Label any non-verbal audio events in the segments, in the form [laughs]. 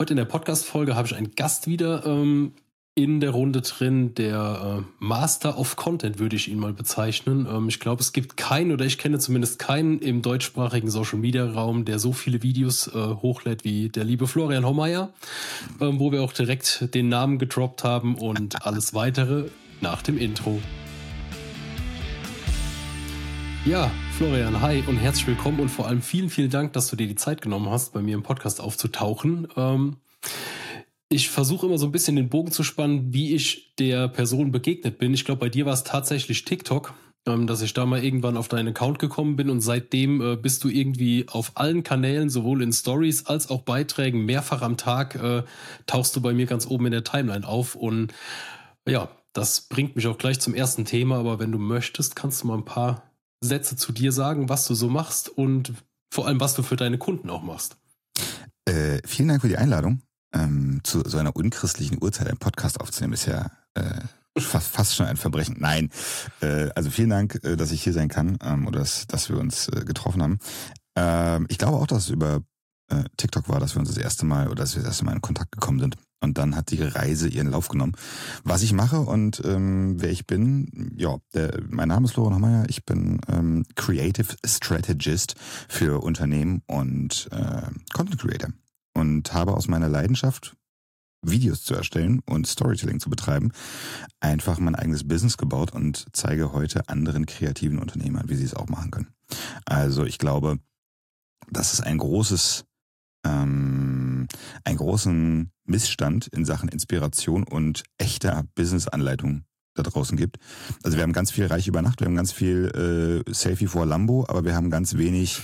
Heute in der Podcast-Folge habe ich einen Gast wieder ähm, in der Runde drin, der äh, Master of Content würde ich ihn mal bezeichnen. Ähm, ich glaube, es gibt keinen oder ich kenne zumindest keinen im deutschsprachigen Social-Media-Raum, der so viele Videos äh, hochlädt wie der liebe Florian Hommeier, ähm, wo wir auch direkt den Namen gedroppt haben und alles weitere nach dem Intro. Ja, Florian, hi und herzlich willkommen und vor allem vielen, vielen Dank, dass du dir die Zeit genommen hast, bei mir im Podcast aufzutauchen. Ähm, ich versuche immer so ein bisschen den Bogen zu spannen, wie ich der Person begegnet bin. Ich glaube, bei dir war es tatsächlich TikTok, ähm, dass ich da mal irgendwann auf deinen Account gekommen bin und seitdem äh, bist du irgendwie auf allen Kanälen, sowohl in Stories als auch Beiträgen, mehrfach am Tag äh, tauchst du bei mir ganz oben in der Timeline auf und ja, das bringt mich auch gleich zum ersten Thema, aber wenn du möchtest, kannst du mal ein paar Sätze zu dir sagen, was du so machst und vor allem, was du für deine Kunden auch machst. Äh, vielen Dank für die Einladung. Ähm, zu so einer unchristlichen Uhrzeit einen Podcast aufzunehmen, ist ja äh, fast, fast schon ein Verbrechen. Nein, äh, also vielen Dank, äh, dass ich hier sein kann ähm, oder dass, dass wir uns äh, getroffen haben. Ähm, ich glaube auch, dass es über äh, TikTok war, dass wir uns das erste Mal oder dass wir das erste Mal in Kontakt gekommen sind. Und dann hat die Reise ihren Lauf genommen. Was ich mache und ähm, wer ich bin, ja, der, mein Name ist Loren Hammeyer, ich bin ähm, Creative Strategist für Unternehmen und äh, Content Creator und habe aus meiner Leidenschaft, Videos zu erstellen und Storytelling zu betreiben, einfach mein eigenes Business gebaut und zeige heute anderen kreativen Unternehmern, wie sie es auch machen können. Also ich glaube, das ist ein großes ähm, einen großen Missstand in Sachen Inspiration und echter Business-Anleitung da draußen gibt. Also wir haben ganz viel Reich über Nacht, wir haben ganz viel äh, Selfie vor Lambo, aber wir haben ganz wenig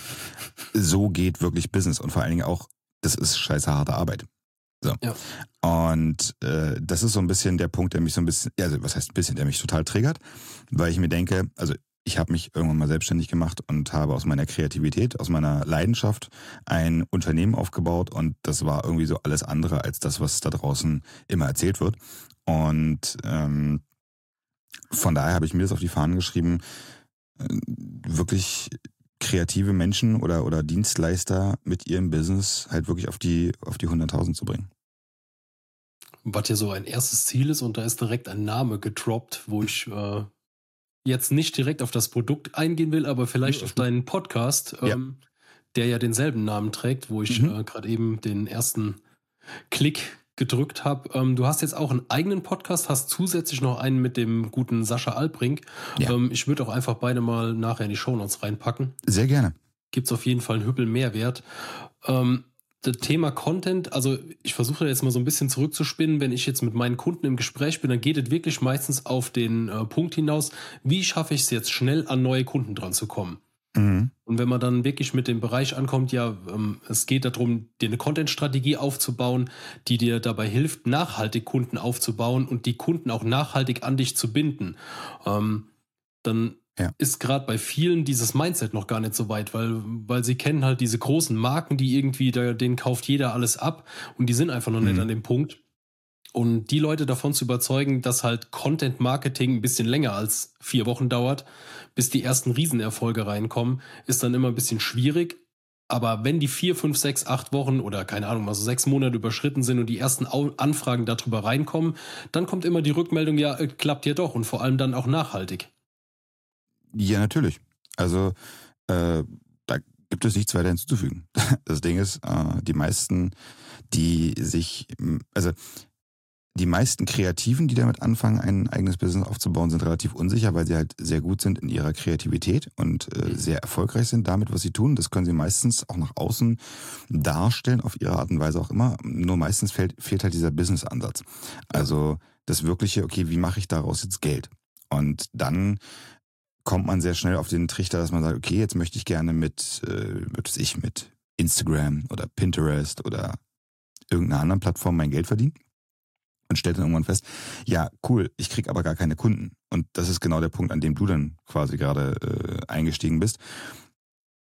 so geht wirklich Business und vor allen Dingen auch, das ist scheiße harte Arbeit. So. Ja. Und äh, das ist so ein bisschen der Punkt, der mich so ein bisschen, also was heißt ein bisschen, der mich total triggert, weil ich mir denke, also ich habe mich irgendwann mal selbstständig gemacht und habe aus meiner Kreativität, aus meiner Leidenschaft ein Unternehmen aufgebaut und das war irgendwie so alles andere als das, was da draußen immer erzählt wird. Und ähm, von daher habe ich mir das auf die Fahnen geschrieben, äh, wirklich kreative Menschen oder, oder Dienstleister mit ihrem Business halt wirklich auf die, auf die 100.000 zu bringen. Was ja so ein erstes Ziel ist und da ist direkt ein Name gedroppt, wo ich äh, jetzt nicht direkt auf das Produkt eingehen will, aber vielleicht auf deinen Podcast, ja. ähm, der ja denselben Namen trägt, wo ich mhm. äh, gerade eben den ersten Klick gedrückt habe. Ähm, du hast jetzt auch einen eigenen Podcast, hast zusätzlich noch einen mit dem guten Sascha Albrink. Ja. Ähm, ich würde auch einfach beide mal nachher in die Shownotes reinpacken. Sehr gerne. Gibt es auf jeden Fall einen Hüppel Mehrwert. Ähm, das Thema Content, also ich versuche jetzt mal so ein bisschen zurückzuspinnen, wenn ich jetzt mit meinen Kunden im Gespräch bin, dann geht es wirklich meistens auf den äh, Punkt hinaus, wie schaffe ich es jetzt schnell an neue Kunden dran zu kommen. Mhm. Und wenn man dann wirklich mit dem Bereich ankommt, ja, ähm, es geht darum, dir eine Content-Strategie aufzubauen, die dir dabei hilft, nachhaltig Kunden aufzubauen und die Kunden auch nachhaltig an dich zu binden, ähm, dann ja. ist gerade bei vielen dieses Mindset noch gar nicht so weit, weil, weil sie kennen halt diese großen Marken, die irgendwie, da, denen kauft jeder alles ab und die sind einfach noch mhm. nicht an dem Punkt. Und die Leute davon zu überzeugen, dass halt Content Marketing ein bisschen länger als vier Wochen dauert, bis die ersten Riesenerfolge reinkommen, ist dann immer ein bisschen schwierig. Aber wenn die vier, fünf, sechs, acht Wochen oder keine Ahnung, also sechs Monate überschritten sind und die ersten Anfragen darüber reinkommen, dann kommt immer die Rückmeldung, ja, äh, klappt ja doch und vor allem dann auch nachhaltig. Ja, natürlich. Also äh, da gibt es nichts weiter hinzuzufügen. [laughs] Das Ding ist, äh, die meisten, die sich, also die meisten Kreativen, die damit anfangen, ein eigenes Business aufzubauen, sind relativ unsicher, weil sie halt sehr gut sind in ihrer Kreativität und äh, mhm. sehr erfolgreich sind damit, was sie tun. Das können sie meistens auch nach außen darstellen, auf ihre Art und Weise auch immer. Nur meistens fehlt, fehlt halt dieser Business-Ansatz. Also das wirkliche, okay, wie mache ich daraus jetzt Geld? Und dann kommt man sehr schnell auf den Trichter, dass man sagt, okay, jetzt möchte ich gerne mit, äh, was ich, mit Instagram oder Pinterest oder irgendeiner anderen Plattform mein Geld verdienen und stellt dann irgendwann fest, ja, cool, ich krieg aber gar keine Kunden. Und das ist genau der Punkt, an dem du dann quasi gerade äh, eingestiegen bist.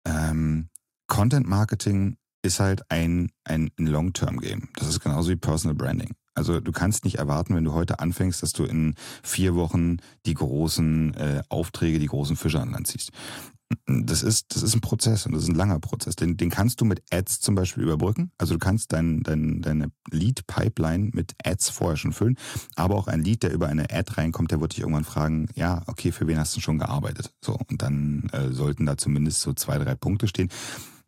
Ähm, Content Marketing ist halt ein, ein Long-Term-Game. Das ist genauso wie Personal Branding. Also du kannst nicht erwarten, wenn du heute anfängst, dass du in vier Wochen die großen äh, Aufträge, die großen Fische an Land ziehst. Das ist, das ist ein Prozess und das ist ein langer Prozess. Den, den kannst du mit Ads zum Beispiel überbrücken. Also du kannst dein, dein, deine Lead-Pipeline mit Ads vorher schon füllen, aber auch ein Lead, der über eine Ad reinkommt, der wird dich irgendwann fragen, ja, okay, für wen hast du schon gearbeitet? So, und dann äh, sollten da zumindest so zwei, drei Punkte stehen,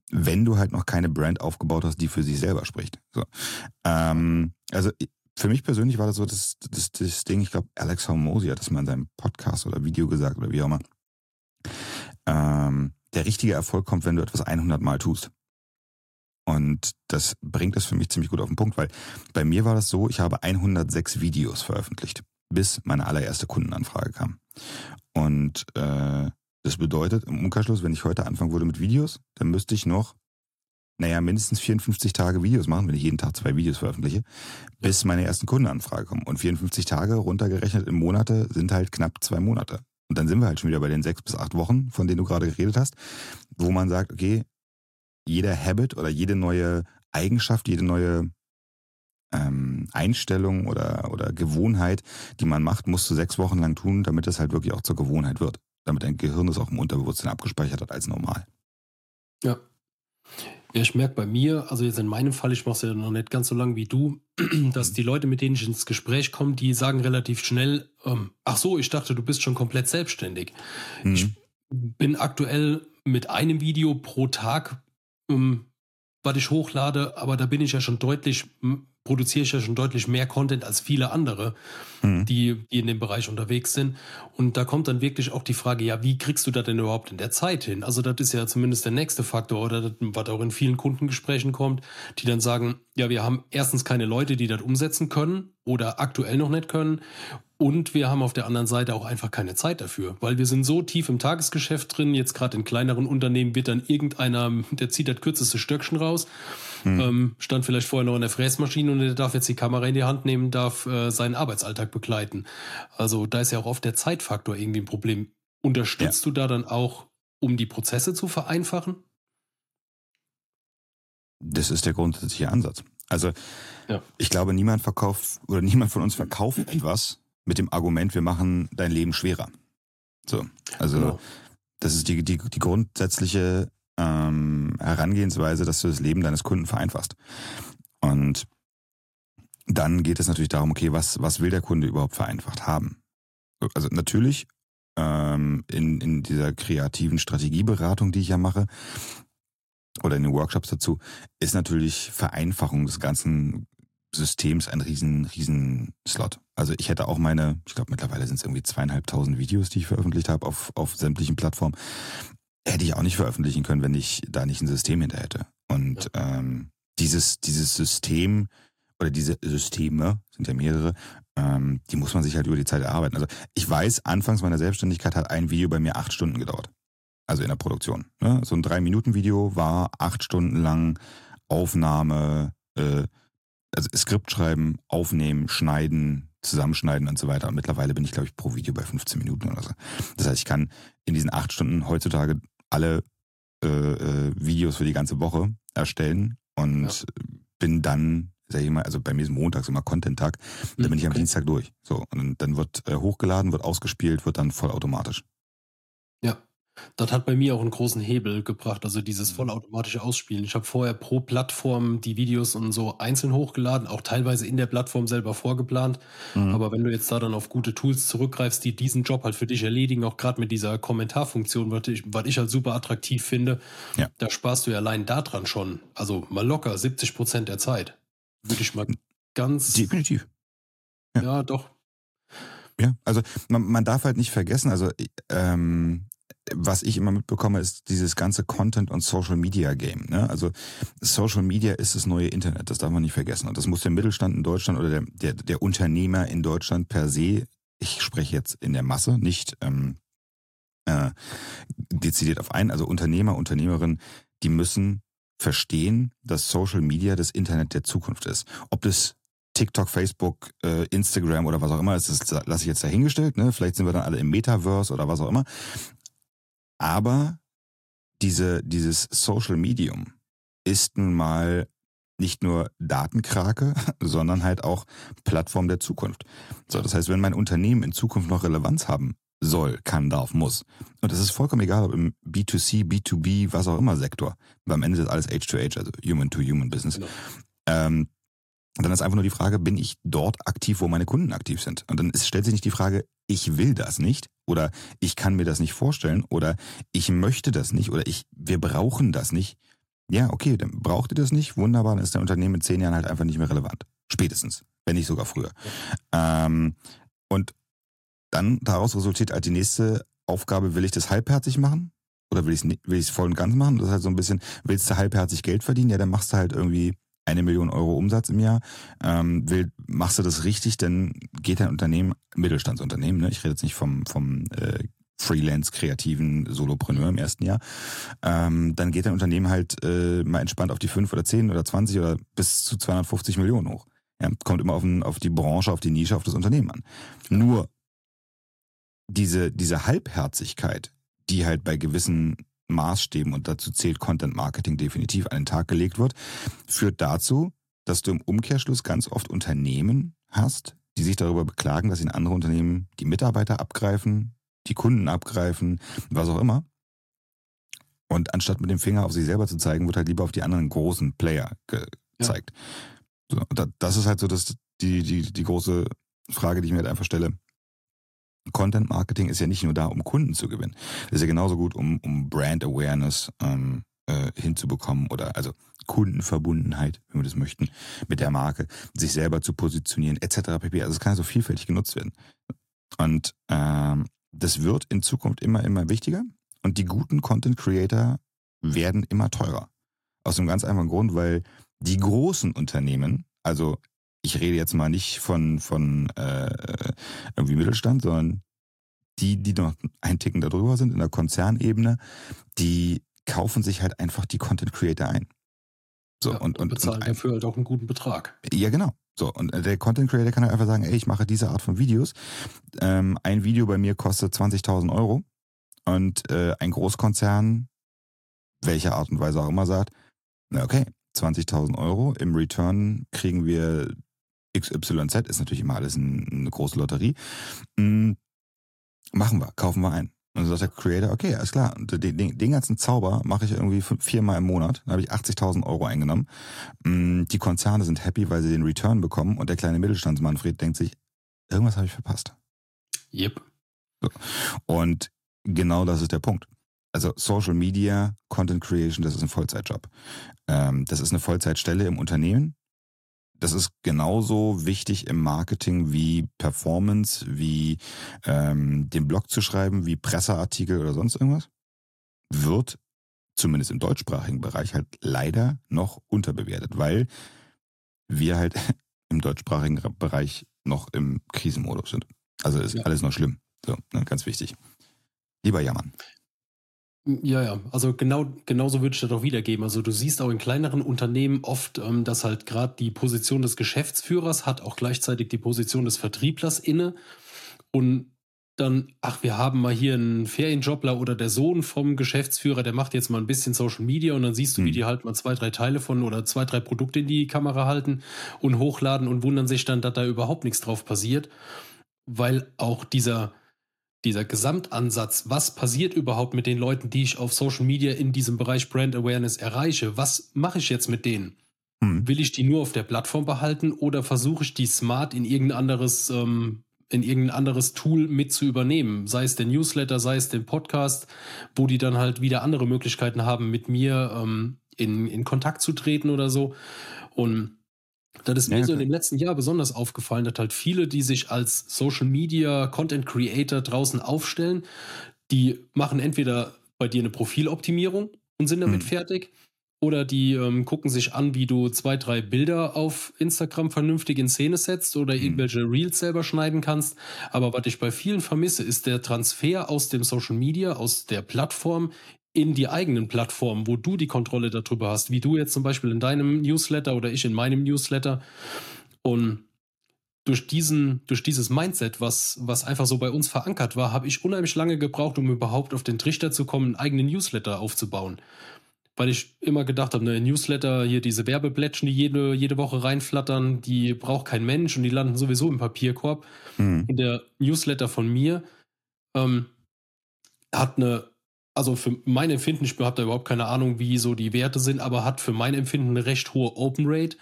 wenn du halt noch keine Brand aufgebaut hast, die für sich selber spricht. So. Ähm, also für mich persönlich war das so das, das, das Ding, ich glaube, Alex Hormozy hat das mal in seinem Podcast oder Video gesagt oder wie auch immer ähm, der richtige Erfolg kommt, wenn du etwas 100 Mal tust. Und das bringt es für mich ziemlich gut auf den Punkt, weil bei mir war das so, ich habe 106 Videos veröffentlicht, bis meine allererste Kundenanfrage kam. Und äh, das bedeutet im Umkehrschluss, wenn ich heute anfangen würde mit Videos, dann müsste ich noch, naja, mindestens 54 Tage Videos machen, wenn ich jeden Tag zwei Videos veröffentliche, bis meine ersten Kundenanfrage kommen. Und 54 Tage runtergerechnet in Monate sind halt knapp zwei Monate. Und dann sind wir halt schon wieder bei den sechs bis acht Wochen, von denen du gerade geredet hast, wo man sagt, okay, jeder Habit oder jede neue Eigenschaft, jede neue ähm, Einstellung oder, oder Gewohnheit, die man macht, musst du sechs Wochen lang tun, damit das halt wirklich auch zur Gewohnheit wird. Damit dein Gehirn das auch im Unterbewusstsein abgespeichert hat als normal. Ja. Ja, ich merke bei mir, also jetzt in meinem Fall, ich mache es ja noch nicht ganz so lange wie du, [clears throat] dass mhm. die Leute, mit denen ich ins Gespräch komme, die sagen relativ schnell, ähm, ach so, ich dachte, du bist schon komplett selbstständig. Mhm. Ich bin aktuell mit einem Video pro Tag, ähm, was ich hochlade, aber da bin ich ja schon deutlich produziere ich ja schon deutlich mehr Content als viele andere, mhm. die, die in dem Bereich unterwegs sind. Und da kommt dann wirklich auch die Frage, ja, wie kriegst du das denn überhaupt in der Zeit hin? Also das ist ja zumindest der nächste Faktor oder das, was auch in vielen Kundengesprächen kommt, die dann sagen, ja, wir haben erstens keine Leute, die das umsetzen können oder aktuell noch nicht können und wir haben auf der anderen Seite auch einfach keine Zeit dafür, weil wir sind so tief im Tagesgeschäft drin. Jetzt gerade in kleineren Unternehmen wird dann irgendeiner, der zieht das kürzeste Stöckchen raus, hm. ähm, stand vielleicht vorher noch in der Fräsmaschine und der darf jetzt die Kamera in die Hand nehmen, darf äh, seinen Arbeitsalltag begleiten. Also da ist ja auch oft der Zeitfaktor irgendwie ein Problem. Unterstützt ja. du da dann auch, um die Prozesse zu vereinfachen? Das ist der grundsätzliche Ansatz. Also ja. ich glaube, niemand verkauft oder niemand von uns verkauft etwas, mit dem Argument, wir machen dein Leben schwerer. So, also genau. das ist die, die, die grundsätzliche ähm, Herangehensweise, dass du das Leben deines Kunden vereinfachst. Und dann geht es natürlich darum, okay, was, was will der Kunde überhaupt vereinfacht haben? Also natürlich ähm, in, in dieser kreativen Strategieberatung, die ich ja mache, oder in den Workshops dazu, ist natürlich Vereinfachung des ganzen Systems ein riesen, riesen Slot. Also ich hätte auch meine, ich glaube mittlerweile sind es irgendwie zweieinhalbtausend Videos, die ich veröffentlicht habe auf, auf sämtlichen Plattformen. Hätte ich auch nicht veröffentlichen können, wenn ich da nicht ein System hinter hätte. Und ja. ähm, dieses, dieses System oder diese Systeme, sind ja mehrere, ähm, die muss man sich halt über die Zeit erarbeiten. Also ich weiß, anfangs meiner Selbstständigkeit hat ein Video bei mir acht Stunden gedauert. Also in der Produktion. Ne? So ein Drei-Minuten-Video war acht Stunden lang Aufnahme, äh, also Skript schreiben, aufnehmen, schneiden, zusammenschneiden und so weiter. Und mittlerweile bin ich, glaube ich, pro Video bei 15 Minuten oder so. Das heißt, ich kann in diesen acht Stunden heutzutage alle äh, äh, Videos für die ganze Woche erstellen und ja. bin dann, sag ich mal, also bei mir ist montags immer Content-Tag, dann mhm, bin ich am okay. Dienstag durch. So, und dann wird äh, hochgeladen, wird ausgespielt, wird dann vollautomatisch. Das hat bei mir auch einen großen Hebel gebracht, also dieses mhm. vollautomatische Ausspielen. Ich habe vorher pro Plattform die Videos und so einzeln hochgeladen, auch teilweise in der Plattform selber vorgeplant. Mhm. Aber wenn du jetzt da dann auf gute Tools zurückgreifst, die diesen Job halt für dich erledigen, auch gerade mit dieser Kommentarfunktion, was ich, was ich halt super attraktiv finde, ja. da sparst du ja allein daran schon, also mal locker 70 Prozent der Zeit. Würde ich mal ganz. Definitiv. Ja, ja doch. Ja, also man, man darf halt nicht vergessen, also ähm, was ich immer mitbekomme, ist dieses ganze Content- und Social-Media-Game. Ne? Also Social Media ist das neue Internet, das darf man nicht vergessen. Und das muss der Mittelstand in Deutschland oder der, der, der Unternehmer in Deutschland per se, ich spreche jetzt in der Masse, nicht ähm, äh, dezidiert auf einen, also Unternehmer, Unternehmerinnen, die müssen verstehen, dass Social Media das Internet der Zukunft ist. Ob das TikTok, Facebook, äh, Instagram oder was auch immer ist, das lasse ich jetzt dahingestellt. Ne? Vielleicht sind wir dann alle im Metaverse oder was auch immer. Aber diese, dieses Social Medium ist nun mal nicht nur Datenkrake, [laughs] sondern halt auch Plattform der Zukunft. So, das heißt, wenn mein Unternehmen in Zukunft noch Relevanz haben soll, kann, darf, muss. Und das ist vollkommen egal, ob im B2C, B2B, was auch immer Sektor. Weil am Ende ist alles H2H, also Human-to-Human-Business. Genau. Ähm, dann ist einfach nur die Frage, bin ich dort aktiv, wo meine Kunden aktiv sind? Und dann ist, stellt sich nicht die Frage, ich will das nicht oder ich kann mir das nicht vorstellen oder ich möchte das nicht oder ich, wir brauchen das nicht. Ja, okay, dann braucht ihr das nicht. Wunderbar, dann ist der Unternehmen in zehn Jahren halt einfach nicht mehr relevant. Spätestens, wenn nicht sogar früher. Ja. Ähm, und dann daraus resultiert halt die nächste Aufgabe, will ich das halbherzig machen? Oder will ich es will voll und ganz machen? Das ist halt so ein bisschen, willst du halbherzig Geld verdienen? Ja, dann machst du halt irgendwie eine Million Euro Umsatz im Jahr. Ähm, will, machst du das richtig, dann geht dein Unternehmen, Mittelstandsunternehmen, ne? ich rede jetzt nicht vom, vom äh, Freelance-kreativen Solopreneur im ersten Jahr, ähm, dann geht dein Unternehmen halt äh, mal entspannt auf die fünf oder zehn oder zwanzig oder bis zu 250 Millionen hoch. Ja, kommt immer auf, ein, auf die Branche, auf die Nische, auf das Unternehmen an. Nur diese, diese Halbherzigkeit, die halt bei gewissen Maßstäben, und dazu zählt Content Marketing definitiv, an den Tag gelegt wird, führt dazu, dass du im Umkehrschluss ganz oft Unternehmen hast, die sich darüber beklagen, dass in andere Unternehmen die Mitarbeiter abgreifen, die Kunden abgreifen, was auch immer. Und anstatt mit dem Finger auf sich selber zu zeigen, wird halt lieber auf die anderen großen Player gezeigt. Ja. So, das ist halt so das, die, die, die große Frage, die ich mir halt einfach stelle. Content Marketing ist ja nicht nur da, um Kunden zu gewinnen. Das ist ja genauso gut, um, um Brand Awareness ähm, äh, hinzubekommen oder also Kundenverbundenheit, wenn wir das möchten, mit der Marke, sich selber zu positionieren, etc. pp. Also es kann so vielfältig genutzt werden. Und ähm, das wird in Zukunft immer, immer wichtiger und die guten Content Creator werden immer teurer. Aus einem ganz einfachen Grund, weil die großen Unternehmen, also ich rede jetzt mal nicht von, von äh, irgendwie Mittelstand, sondern die, die noch ein Ticken darüber sind, in der Konzernebene, die kaufen sich halt einfach die Content Creator ein. So, ja, und, und, bezahlen und dafür halt auch einen guten Betrag. Ja, genau. So, und der Content Creator kann halt einfach sagen, ey, ich mache diese Art von Videos. Ähm, ein Video bei mir kostet 20.000 Euro. Und äh, ein Großkonzern, welcher Art und Weise auch immer sagt, na okay, 20.000 Euro, im Return kriegen wir XYZ ist natürlich immer alles eine große Lotterie. Mhm. Machen wir, kaufen wir ein. Und dann sagt der Creator, okay, alles klar. Den, den, ganzen Zauber mache ich irgendwie viermal im Monat. Da habe ich 80.000 Euro eingenommen. Mm, die Konzerne sind happy, weil sie den Return bekommen. Und der kleine Mittelstandsmanfred denkt sich, irgendwas habe ich verpasst. Yep. So. Und genau das ist der Punkt. Also Social Media, Content Creation, das ist ein Vollzeitjob. Ähm, das ist eine Vollzeitstelle im Unternehmen das ist genauso wichtig im Marketing wie Performance, wie ähm, den Blog zu schreiben, wie Presseartikel oder sonst irgendwas. Wird zumindest im deutschsprachigen Bereich halt leider noch unterbewertet, weil wir halt [laughs] im deutschsprachigen Bereich noch im Krisenmodus sind. Also ist ja. alles noch schlimm. So, ne, ganz wichtig. Lieber jammern. Ja, ja, also genau, genauso würde ich das auch wiedergeben. Also du siehst auch in kleineren Unternehmen oft, ähm, dass halt gerade die Position des Geschäftsführers hat auch gleichzeitig die Position des Vertrieblers inne. Und dann, ach, wir haben mal hier einen Ferienjobler oder der Sohn vom Geschäftsführer, der macht jetzt mal ein bisschen Social Media und dann siehst du, wie hm. die halt mal zwei, drei Teile von oder zwei, drei Produkte in die Kamera halten und hochladen und wundern sich dann, dass da überhaupt nichts drauf passiert. Weil auch dieser, dieser Gesamtansatz, was passiert überhaupt mit den Leuten, die ich auf Social Media in diesem Bereich Brand Awareness erreiche? Was mache ich jetzt mit denen? Hm. Will ich die nur auf der Plattform behalten oder versuche ich die smart in irgendein anderes, ähm, in irgendein anderes Tool mit zu übernehmen? Sei es der Newsletter, sei es den Podcast, wo die dann halt wieder andere Möglichkeiten haben, mit mir ähm, in, in Kontakt zu treten oder so. Und das ist mir ja, so in dem letzten Jahr besonders aufgefallen, dass halt viele, die sich als Social Media Content Creator draußen aufstellen, die machen entweder bei dir eine Profiloptimierung und sind damit mhm. fertig. Oder die ähm, gucken sich an, wie du zwei, drei Bilder auf Instagram vernünftig in Szene setzt oder mhm. irgendwelche Reels selber schneiden kannst. Aber was ich bei vielen vermisse, ist der Transfer aus dem Social Media, aus der Plattform in die eigenen Plattformen, wo du die Kontrolle darüber hast, wie du jetzt zum Beispiel in deinem Newsletter oder ich in meinem Newsletter. Und durch diesen, durch dieses Mindset, was, was einfach so bei uns verankert war, habe ich unheimlich lange gebraucht, um überhaupt auf den Trichter zu kommen, einen eigenen Newsletter aufzubauen. Weil ich immer gedacht habe, ne, Newsletter, hier diese Werbeblättchen, die jede, jede Woche reinflattern, die braucht kein Mensch und die landen sowieso im Papierkorb. Mhm. Und der Newsletter von mir, ähm, hat eine, also für mein Empfinden, ich habe da überhaupt keine Ahnung, wie so die Werte sind, aber hat für mein Empfinden eine recht hohe Open Rate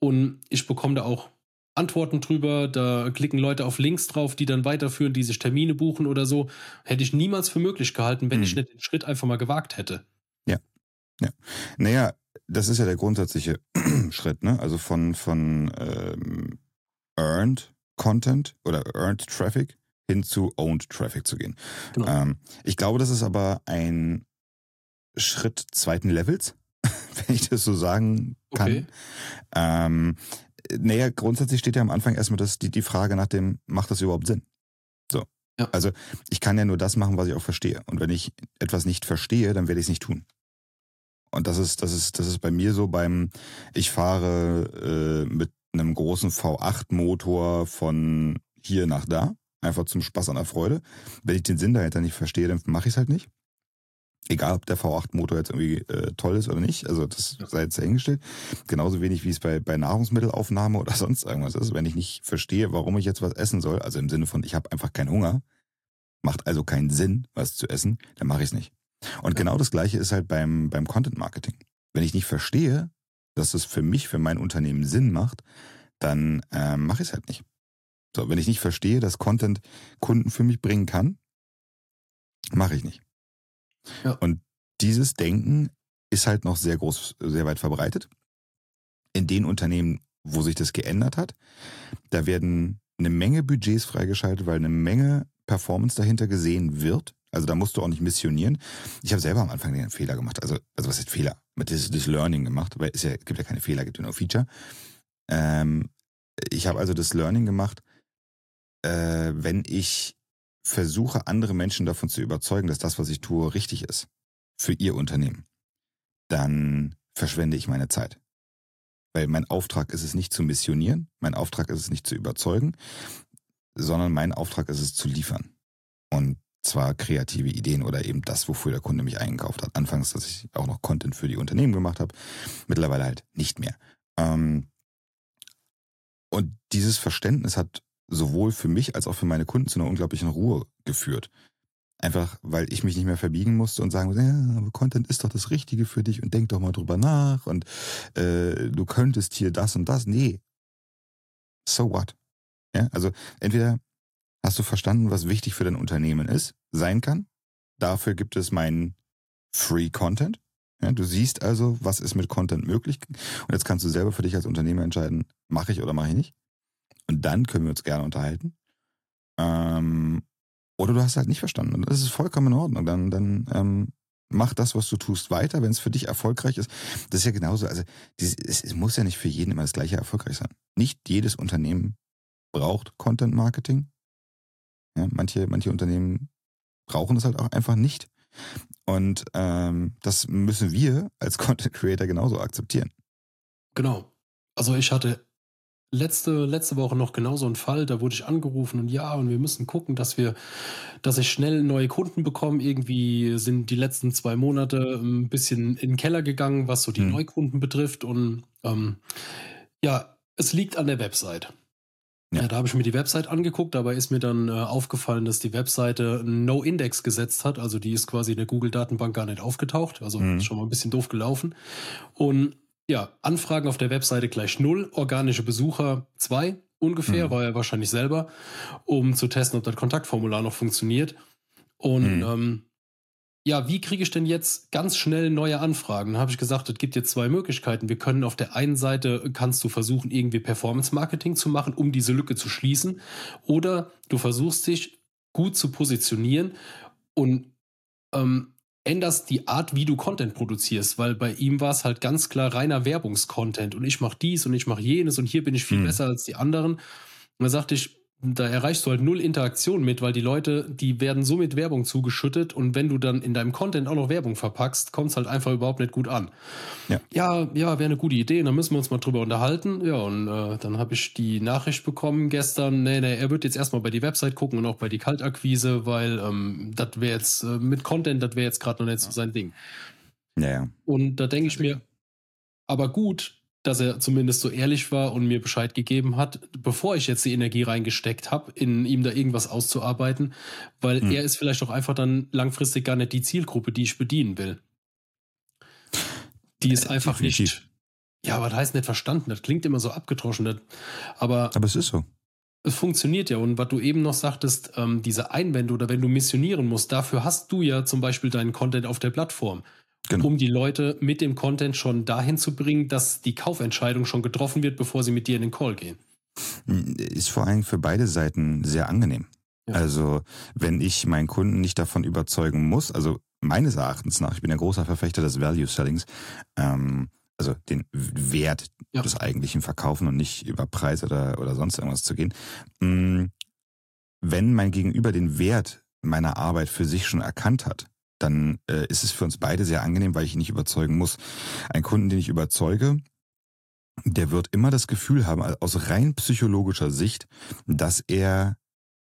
und ich bekomme da auch Antworten drüber, da klicken Leute auf Links drauf, die dann weiterführen, die sich Termine buchen oder so. Hätte ich niemals für möglich gehalten, wenn hm. ich nicht den Schritt einfach mal gewagt hätte. Ja. Ja. Naja, das ist ja der grundsätzliche [clears throat] Schritt, ne? Also von, von ähm, Earned Content oder Earned Traffic hin zu Owned Traffic zu gehen. Genau. Ähm, ich glaube, das ist aber ein Schritt zweiten Levels, [laughs] wenn ich das so sagen kann. Okay. Ähm, naja, grundsätzlich steht ja am Anfang erstmal das, die, die Frage nach dem, macht das überhaupt Sinn? So. Ja. Also ich kann ja nur das machen, was ich auch verstehe. Und wenn ich etwas nicht verstehe, dann werde ich es nicht tun. Und das ist, das ist, das ist bei mir so beim, ich fahre äh, mit einem großen V8-Motor von hier nach da, einfach zum Spaß an der Freude. Wenn ich den Sinn dahinter nicht verstehe, dann mache ich es halt nicht. Egal, ob der V8-Motor jetzt irgendwie äh, toll ist oder nicht, also das sei jetzt dahingestellt. Genauso wenig wie es bei, bei Nahrungsmittelaufnahme [laughs] oder sonst irgendwas ist. Wenn ich nicht verstehe, warum ich jetzt was essen soll, also im Sinne von, ich habe einfach keinen Hunger, macht also keinen Sinn, was zu essen, dann mache ich es nicht. Und genau das Gleiche ist halt beim, beim Content Marketing. Wenn ich nicht verstehe, dass es für mich, für mein Unternehmen Sinn macht, dann äh, mache ich es halt nicht. So, wenn ich nicht verstehe, dass Content Kunden für mich bringen kann, mache ich nicht. Ja. Und dieses Denken ist halt noch sehr groß, sehr weit verbreitet. In den Unternehmen, wo sich das geändert hat, da werden eine Menge Budgets freigeschaltet, weil eine Menge Performance dahinter gesehen wird. Also da musst du auch nicht missionieren. Ich habe selber am Anfang den Fehler gemacht. Also, also was ist Fehler? Mit das, das Learning gemacht, weil es ja, gibt ja keine Fehler, gibt ja nur Feature. Ähm, ich habe also das Learning gemacht, äh, wenn ich versuche, andere Menschen davon zu überzeugen, dass das, was ich tue, richtig ist für ihr Unternehmen, dann verschwende ich meine Zeit. Weil mein Auftrag ist es nicht zu missionieren, mein Auftrag ist es nicht zu überzeugen, sondern mein Auftrag ist es zu liefern. Und zwar kreative Ideen oder eben das, wofür der Kunde mich eingekauft hat. Anfangs, dass ich auch noch Content für die Unternehmen gemacht habe, mittlerweile halt nicht mehr. Ähm, und dieses Verständnis hat sowohl für mich als auch für meine Kunden zu einer unglaublichen Ruhe geführt. Einfach, weil ich mich nicht mehr verbiegen musste und sagen, ja, aber Content ist doch das Richtige für dich und denk doch mal drüber nach und äh, du könntest hier das und das. Nee. So what? Ja, also entweder hast du verstanden, was wichtig für dein Unternehmen ist, sein kann. Dafür gibt es meinen Free Content. Ja, du siehst also, was ist mit Content möglich. Und jetzt kannst du selber für dich als Unternehmer entscheiden, mache ich oder mache ich nicht. Und dann können wir uns gerne unterhalten. Ähm, oder du hast halt nicht verstanden. Und das ist vollkommen in Ordnung. Dann, dann ähm, mach das, was du tust, weiter, wenn es für dich erfolgreich ist. Das ist ja genauso. Also es, es muss ja nicht für jeden immer das gleiche erfolgreich sein. Nicht jedes Unternehmen braucht Content Marketing. Ja, manche, manche Unternehmen brauchen es halt auch einfach nicht. Und ähm, das müssen wir als [laughs] Content Creator genauso akzeptieren. Genau. Also ich hatte letzte, letzte Woche noch genauso ein Fall, da wurde ich angerufen und ja, und wir müssen gucken, dass wir, dass ich schnell neue Kunden bekomme. Irgendwie sind die letzten zwei Monate ein bisschen in den Keller gegangen, was so die hm. Neukunden betrifft. Und ähm, ja, es liegt an der Website. Ja. ja da habe ich mir die Website angeguckt, dabei ist mir dann äh, aufgefallen, dass die Webseite No-Index gesetzt hat. Also die ist quasi in der Google-Datenbank gar nicht aufgetaucht. Also hm. ist schon mal ein bisschen doof gelaufen. Und ja, Anfragen auf der Webseite gleich null, organische Besucher zwei ungefähr, mhm. war er wahrscheinlich selber, um zu testen, ob das Kontaktformular noch funktioniert. Und mhm. ähm, ja, wie kriege ich denn jetzt ganz schnell neue Anfragen? Da habe ich gesagt, es gibt jetzt zwei Möglichkeiten. Wir können auf der einen Seite, kannst du versuchen, irgendwie Performance-Marketing zu machen, um diese Lücke zu schließen. Oder du versuchst dich gut zu positionieren und ähm, änderst die Art, wie du Content produzierst, weil bei ihm war es halt ganz klar reiner Werbungskontent und ich mache dies und ich mache jenes und hier bin ich viel mhm. besser als die anderen. Und da sagte ich, da erreichst du halt null Interaktion mit, weil die Leute, die werden so mit Werbung zugeschüttet und wenn du dann in deinem Content auch noch Werbung verpackst, kommt es halt einfach überhaupt nicht gut an. Ja, ja, ja wäre eine gute Idee, dann müssen wir uns mal drüber unterhalten. Ja, und äh, dann habe ich die Nachricht bekommen gestern, nee, nee, er wird jetzt erstmal bei die Website gucken und auch bei die Kaltakquise, weil ähm, das wäre jetzt äh, mit Content, das wäre jetzt gerade noch nicht so sein Ding. Ja, ja. Und da denke ich mir, aber gut, dass er zumindest so ehrlich war und mir Bescheid gegeben hat, bevor ich jetzt die Energie reingesteckt habe, in ihm da irgendwas auszuarbeiten, weil hm. er ist vielleicht auch einfach dann langfristig gar nicht die Zielgruppe, die ich bedienen will. Die ist äh, einfach Definitiv. nicht. Ja, aber das heißt nicht verstanden. Das klingt immer so abgedroschen. aber, aber es ist so. Es funktioniert ja. Und was du eben noch sagtest, ähm, diese Einwände oder wenn du missionieren musst, dafür hast du ja zum Beispiel deinen Content auf der Plattform. Genau. Um die Leute mit dem Content schon dahin zu bringen, dass die Kaufentscheidung schon getroffen wird, bevor sie mit dir in den Call gehen. Ist vor allem für beide Seiten sehr angenehm. Ja. Also, wenn ich meinen Kunden nicht davon überzeugen muss, also meines Erachtens nach, ich bin ein großer Verfechter des Value Sellings, ähm, also den Wert ja. des eigentlichen Verkaufen und nicht über Preis oder, oder sonst irgendwas zu gehen. Mm, wenn mein Gegenüber den Wert meiner Arbeit für sich schon erkannt hat, dann äh, ist es für uns beide sehr angenehm, weil ich ihn nicht überzeugen muss. Ein Kunden, den ich überzeuge, der wird immer das Gefühl haben, aus rein psychologischer Sicht, dass er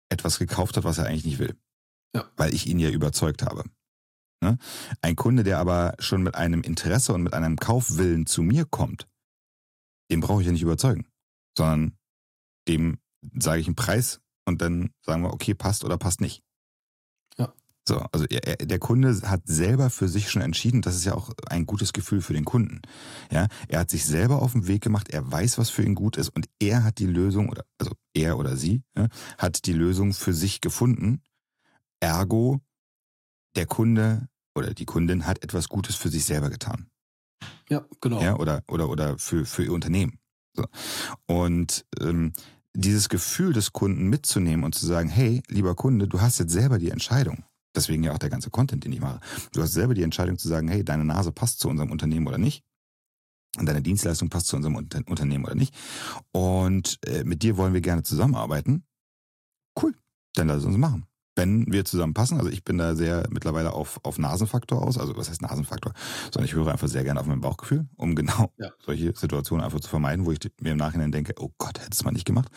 etwas gekauft hat, was er eigentlich nicht will. Ja. Weil ich ihn ja überzeugt habe. Ne? Ein Kunde, der aber schon mit einem Interesse und mit einem Kaufwillen zu mir kommt, den brauche ich ja nicht überzeugen, sondern dem sage ich einen Preis und dann sagen wir, okay, passt oder passt nicht. So, also er, der Kunde hat selber für sich schon entschieden, das ist ja auch ein gutes Gefühl für den Kunden. Ja, er hat sich selber auf den Weg gemacht, er weiß, was für ihn gut ist und er hat die Lösung oder also er oder sie ja, hat die Lösung für sich gefunden. Ergo der Kunde oder die Kundin hat etwas Gutes für sich selber getan. Ja, genau. Ja, oder, oder, oder für, für ihr Unternehmen. So. Und ähm, dieses Gefühl des Kunden mitzunehmen und zu sagen, hey, lieber Kunde, du hast jetzt selber die Entscheidung. Deswegen ja auch der ganze Content, den ich mache. Du hast selber die Entscheidung zu sagen, hey, deine Nase passt zu unserem Unternehmen oder nicht. Und deine Dienstleistung passt zu unserem Unter Unternehmen oder nicht. Und äh, mit dir wollen wir gerne zusammenarbeiten. Cool, dann lass es uns machen wenn wir zusammenpassen. Also ich bin da sehr mittlerweile auf, auf Nasenfaktor aus. Also was heißt Nasenfaktor? Sondern ich höre einfach sehr gerne auf mein Bauchgefühl, um genau ja. solche Situationen einfach zu vermeiden, wo ich mir im Nachhinein denke, oh Gott, hätte es mal nicht gemacht.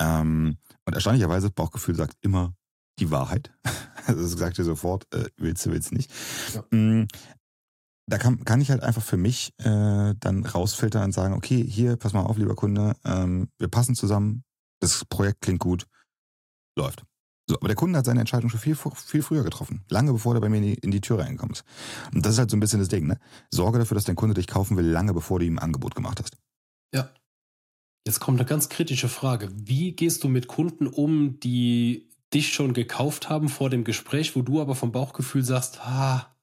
Ähm, und erstaunlicherweise, Bauchgefühl sagt immer die Wahrheit. [laughs] Also es sagt dir sofort, äh, willst du, willst du nicht. Ja. Mm, da kann, kann ich halt einfach für mich äh, dann rausfiltern und sagen, okay, hier, pass mal auf, lieber Kunde, ähm, wir passen zusammen, das Projekt klingt gut, läuft. So, aber der Kunde hat seine Entscheidung schon viel, viel früher getroffen. Lange bevor er bei mir in die, in die Tür reingekommen ist. Und das ist halt so ein bisschen das Ding, ne? Sorge dafür, dass dein Kunde dich kaufen will, lange bevor du ihm ein Angebot gemacht hast. Ja. Jetzt kommt eine ganz kritische Frage. Wie gehst du mit Kunden um, die dich schon gekauft haben vor dem Gespräch, wo du aber vom Bauchgefühl sagst, ah,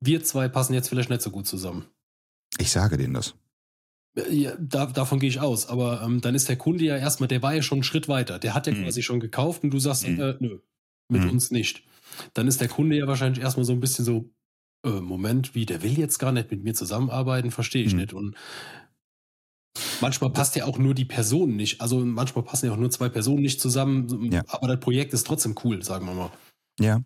wir zwei passen jetzt vielleicht nicht so gut zusammen? Ich sage denen das. Ja, da, davon gehe ich aus. Aber ähm, dann ist der Kunde ja erstmal, der war ja schon einen Schritt weiter. Der hat ja mhm. quasi schon gekauft und du sagst, mhm. äh, nö, mit mhm. uns nicht. Dann ist der Kunde ja wahrscheinlich erstmal so ein bisschen so, äh, Moment, wie, der will jetzt gar nicht mit mir zusammenarbeiten, verstehe ich mhm. nicht. Und manchmal passt ja auch nur die Person nicht. Also manchmal passen ja auch nur zwei Personen nicht zusammen, ja. aber das Projekt ist trotzdem cool, sagen wir mal. Ja,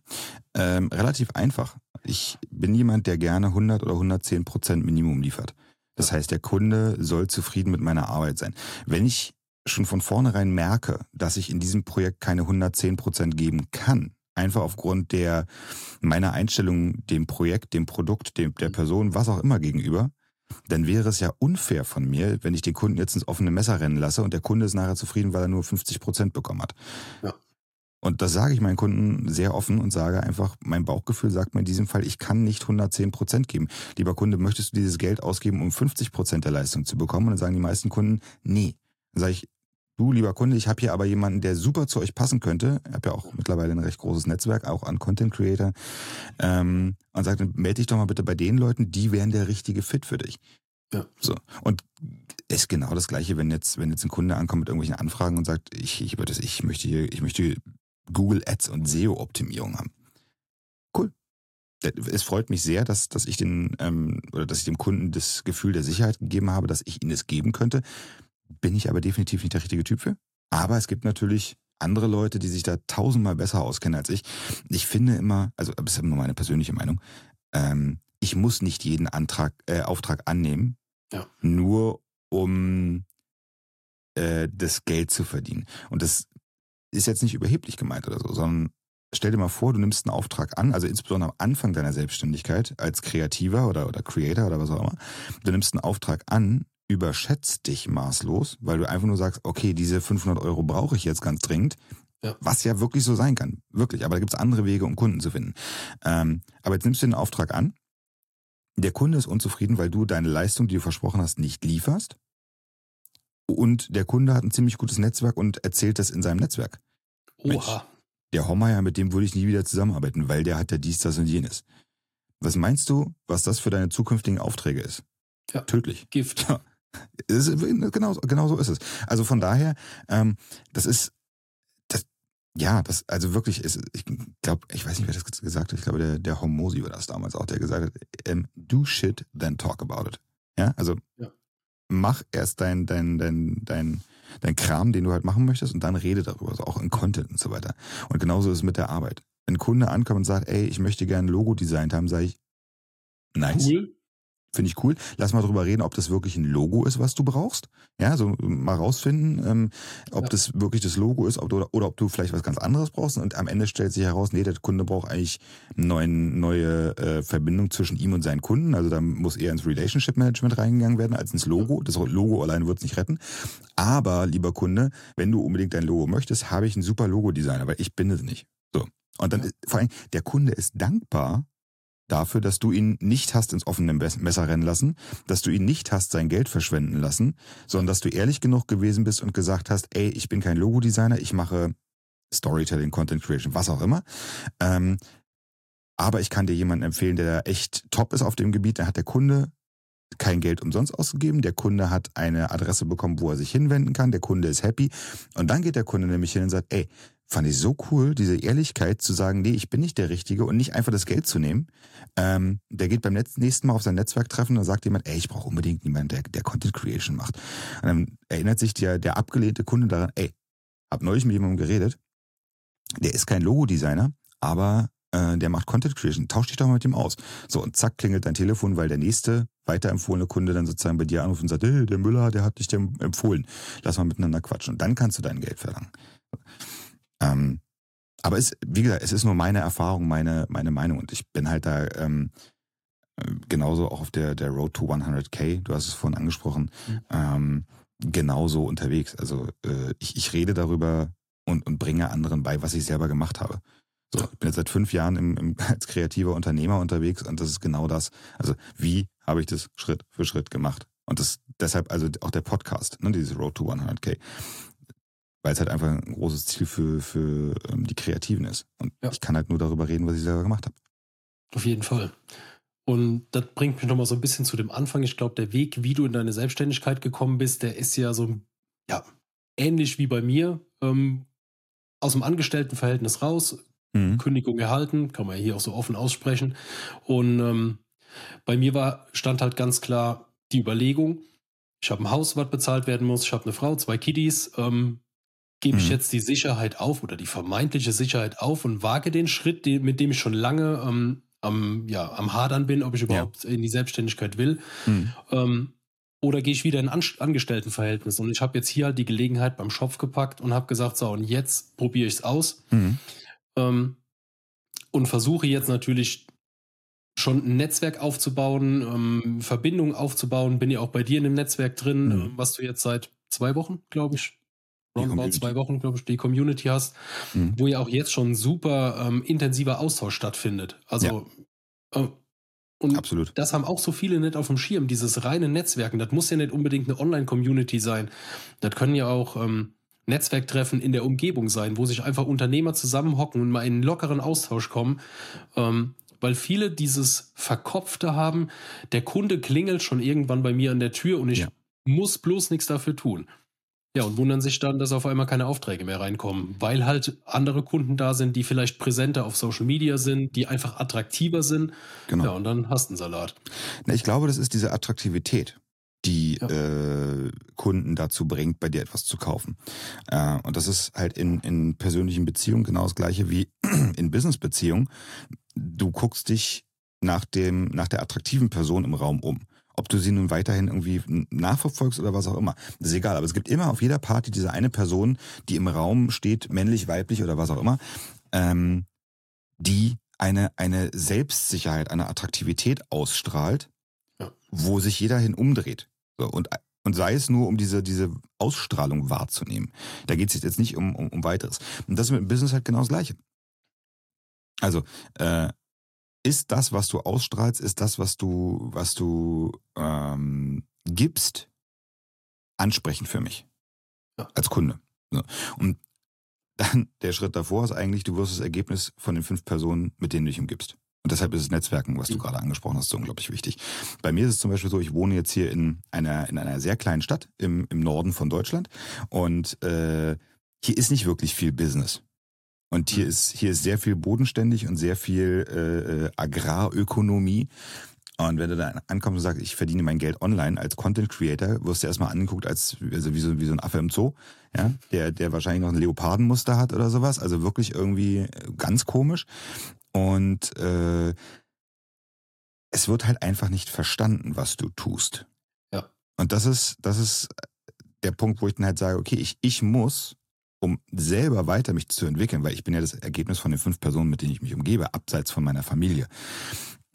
ähm, relativ einfach. Ich bin jemand, der gerne 100 oder 110 Prozent Minimum liefert. Das heißt, der Kunde soll zufrieden mit meiner Arbeit sein. Wenn ich schon von vornherein merke, dass ich in diesem Projekt keine 110 Prozent geben kann, einfach aufgrund der meiner Einstellung dem Projekt, dem Produkt, dem, der Person, was auch immer gegenüber, dann wäre es ja unfair von mir, wenn ich den Kunden jetzt ins offene Messer rennen lasse und der Kunde ist nachher zufrieden, weil er nur 50 Prozent bekommen hat. Ja. Und das sage ich meinen Kunden sehr offen und sage einfach, mein Bauchgefühl sagt mir in diesem Fall, ich kann nicht 110 Prozent geben. Lieber Kunde, möchtest du dieses Geld ausgeben, um 50 Prozent der Leistung zu bekommen? Und dann sagen die meisten Kunden, nee. Dann sage ich, du lieber Kunde, ich habe hier aber jemanden, der super zu euch passen könnte. Ich habe ja auch mittlerweile ein recht großes Netzwerk, auch an Content Creator. Ähm, und sagt, melde dich doch mal bitte bei den Leuten, die wären der richtige Fit für dich. Ja. So. Und ist genau das Gleiche, wenn jetzt, wenn jetzt ein Kunde ankommt mit irgendwelchen Anfragen und sagt, ich, ich, ich möchte hier, ich möchte Google Ads und SEO-Optimierung haben. Cool. Es freut mich sehr, dass, dass ich den ähm, oder dass ich dem Kunden das Gefühl der Sicherheit gegeben habe, dass ich ihn es geben könnte. Bin ich aber definitiv nicht der richtige Typ für. Aber es gibt natürlich andere Leute, die sich da tausendmal besser auskennen als ich. Ich finde immer, also das ist nur meine persönliche Meinung, ähm, ich muss nicht jeden Antrag, äh, Auftrag annehmen, ja. nur um äh, das Geld zu verdienen. Und das ist jetzt nicht überheblich gemeint oder so, sondern stell dir mal vor, du nimmst einen Auftrag an, also insbesondere am Anfang deiner Selbstständigkeit als Kreativer oder, oder Creator oder was auch immer. Du nimmst einen Auftrag an überschätzt dich maßlos, weil du einfach nur sagst, okay, diese 500 Euro brauche ich jetzt ganz dringend. Ja. Was ja wirklich so sein kann. Wirklich. Aber da gibt es andere Wege, um Kunden zu finden. Ähm, aber jetzt nimmst du den Auftrag an. Der Kunde ist unzufrieden, weil du deine Leistung, die du versprochen hast, nicht lieferst. Und der Kunde hat ein ziemlich gutes Netzwerk und erzählt das in seinem Netzwerk. Oha. Mensch, der Hommeier, mit dem würde ich nie wieder zusammenarbeiten, weil der hat ja dies, das und jenes. Was meinst du, was das für deine zukünftigen Aufträge ist? Ja. Tödlich. Gift. Ja. Ist, genau, genau so ist es. Also von daher, ähm, das ist, das, ja, das, also wirklich ist, ich glaube, ich weiß nicht, wer das gesagt hat, ich glaube, der, der Homosi war das damals auch, der gesagt hat, ähm, do shit, then talk about it. Ja, also ja. mach erst dein, dein, dein, dein, dein Kram, den du halt machen möchtest und dann rede darüber, also auch in Content und so weiter. Und genauso ist es mit der Arbeit. Wenn ein Kunde ankommt und sagt, ey, ich möchte gerne ein Logo designt haben, sage ich, nice. Cool. Finde ich cool. Lass mal drüber reden, ob das wirklich ein Logo ist, was du brauchst. Ja, so mal rausfinden, ähm, ob ja. das wirklich das Logo ist ob du, oder, ob du vielleicht was ganz anderes brauchst. Und am Ende stellt sich heraus, nee, der Kunde braucht eigentlich eine neue äh, Verbindung zwischen ihm und seinen Kunden. Also da muss eher ins Relationship Management reingegangen werden als ins Logo. Das Logo allein wird es nicht retten. Aber, lieber Kunde, wenn du unbedingt dein Logo möchtest, habe ich einen super Logo-Designer, weil ich bin es nicht. So. Und dann ja. vor allem, der Kunde ist dankbar, dafür, dass du ihn nicht hast ins offene Messer rennen lassen, dass du ihn nicht hast sein Geld verschwenden lassen, sondern dass du ehrlich genug gewesen bist und gesagt hast, ey, ich bin kein Logodesigner, ich mache Storytelling, Content Creation, was auch immer. Ähm, aber ich kann dir jemanden empfehlen, der echt top ist auf dem Gebiet. Da hat der Kunde kein Geld umsonst ausgegeben. Der Kunde hat eine Adresse bekommen, wo er sich hinwenden kann. Der Kunde ist happy. Und dann geht der Kunde nämlich hin und sagt, ey, fand ich so cool, diese Ehrlichkeit zu sagen, nee, ich bin nicht der Richtige und nicht einfach das Geld zu nehmen. Ähm, der geht beim nächsten Mal auf sein Netzwerktreffen und sagt jemand, ey, ich brauche unbedingt jemanden, der, der Content Creation macht. Und dann erinnert sich der, der abgelehnte Kunde daran, ey, hab neulich mit jemandem geredet, der ist kein Logo-Designer, aber äh, der macht Content Creation, tausch dich doch mal mit dem aus. So, und zack, klingelt dein Telefon, weil der nächste weiterempfohlene Kunde dann sozusagen bei dir anruft und sagt, hey, der Müller, der hat dich empfohlen. Lass mal miteinander quatschen. Und dann kannst du dein Geld verlangen. Ähm, aber es, wie gesagt, es ist nur meine Erfahrung, meine, meine Meinung. Und ich bin halt da ähm, äh, genauso auch auf der, der Road to 100k, du hast es vorhin angesprochen, mhm. ähm, genauso unterwegs. Also äh, ich, ich rede darüber und, und bringe anderen bei, was ich selber gemacht habe. So, ich bin jetzt seit fünf Jahren im, im, [laughs] als kreativer Unternehmer unterwegs und das ist genau das. Also wie habe ich das Schritt für Schritt gemacht? Und das deshalb also auch der Podcast, ne, dieses Road to 100k weil es halt einfach ein großes Ziel für, für ähm, die Kreativen ist. Und ja. ich kann halt nur darüber reden, was ich selber gemacht habe. Auf jeden Fall. Und das bringt mich nochmal so ein bisschen zu dem Anfang. Ich glaube, der Weg, wie du in deine Selbstständigkeit gekommen bist, der ist ja so ja, ähnlich wie bei mir. Ähm, aus dem Angestelltenverhältnis raus, mhm. Kündigung erhalten, kann man ja hier auch so offen aussprechen. Und ähm, bei mir war, stand halt ganz klar die Überlegung, ich habe ein Haus, was bezahlt werden muss, ich habe eine Frau, zwei Kiddies, ähm, gebe ich mhm. jetzt die Sicherheit auf oder die vermeintliche Sicherheit auf und wage den Schritt, die, mit dem ich schon lange ähm, am, ja, am Hadern bin, ob ich überhaupt ja. in die Selbstständigkeit will. Mhm. Ähm, oder gehe ich wieder in ein Angestelltenverhältnis? Und ich habe jetzt hier halt die Gelegenheit beim Schopf gepackt und habe gesagt, so, und jetzt probiere ich es aus. Mhm. Ähm, und versuche jetzt natürlich schon ein Netzwerk aufzubauen, ähm, Verbindungen aufzubauen. Bin ja auch bei dir in dem Netzwerk drin, mhm. was du jetzt seit zwei Wochen, glaube ich, roundabout zwei Wochen, glaube ich, die Community hast, mhm. wo ja auch jetzt schon super ähm, intensiver Austausch stattfindet. Also ja. äh, und Absolut. das haben auch so viele nicht auf dem Schirm, dieses reine Netzwerken. Das muss ja nicht unbedingt eine Online-Community sein. Das können ja auch ähm, Netzwerktreffen in der Umgebung sein, wo sich einfach Unternehmer zusammenhocken und mal in einen lockeren Austausch kommen. Ähm, weil viele dieses Verkopfte haben, der Kunde klingelt schon irgendwann bei mir an der Tür und ich ja. muss bloß nichts dafür tun. Ja, und wundern sich dann, dass auf einmal keine Aufträge mehr reinkommen, weil halt andere Kunden da sind, die vielleicht präsenter auf Social Media sind, die einfach attraktiver sind. Genau. Ja, und dann hast du einen Salat. Na, ich glaube, das ist diese Attraktivität, die ja. äh, Kunden dazu bringt, bei dir etwas zu kaufen. Äh, und das ist halt in, in persönlichen Beziehungen genau das gleiche wie [clears throat] in Businessbeziehungen. Du guckst dich nach dem, nach der attraktiven Person im Raum um ob du sie nun weiterhin irgendwie nachverfolgst oder was auch immer. Das ist egal, aber es gibt immer auf jeder Party diese eine Person, die im Raum steht, männlich, weiblich oder was auch immer, ähm, die eine, eine Selbstsicherheit, eine Attraktivität ausstrahlt, ja. wo sich jeder hin umdreht. So, und Und sei es nur, um diese, diese Ausstrahlung wahrzunehmen. Da geht es jetzt nicht um, um, um weiteres. Und das ist mit dem Business halt genau das Gleiche. Also, äh, ist das, was du ausstrahlst, ist das, was du, was du ähm, gibst, ansprechend für mich. Ja. Als Kunde. So. Und dann [laughs] der Schritt davor ist eigentlich, du wirst das Ergebnis von den fünf Personen, mit denen du dich umgibst. Und deshalb ist das Netzwerken, was du mhm. gerade angesprochen hast, so unglaublich wichtig. Bei mir ist es zum Beispiel so, ich wohne jetzt hier in einer, in einer sehr kleinen Stadt im, im Norden von Deutschland und äh, hier ist nicht wirklich viel Business. Und hier mhm. ist, hier ist sehr viel bodenständig und sehr viel äh, äh, Agrarökonomie. Und wenn du da ankommst und sagst, ich verdiene mein Geld online als Content Creator, wirst du erstmal angeguckt als also wie, so, wie so ein Affe im Zoo, ja, der, der wahrscheinlich noch ein Leopardenmuster hat oder sowas. Also wirklich irgendwie ganz komisch. Und äh, es wird halt einfach nicht verstanden, was du tust. Ja. Und das ist, das ist der Punkt, wo ich dann halt sage, okay, ich, ich muss um selber weiter mich zu entwickeln, weil ich bin ja das Ergebnis von den fünf Personen, mit denen ich mich umgebe, abseits von meiner Familie.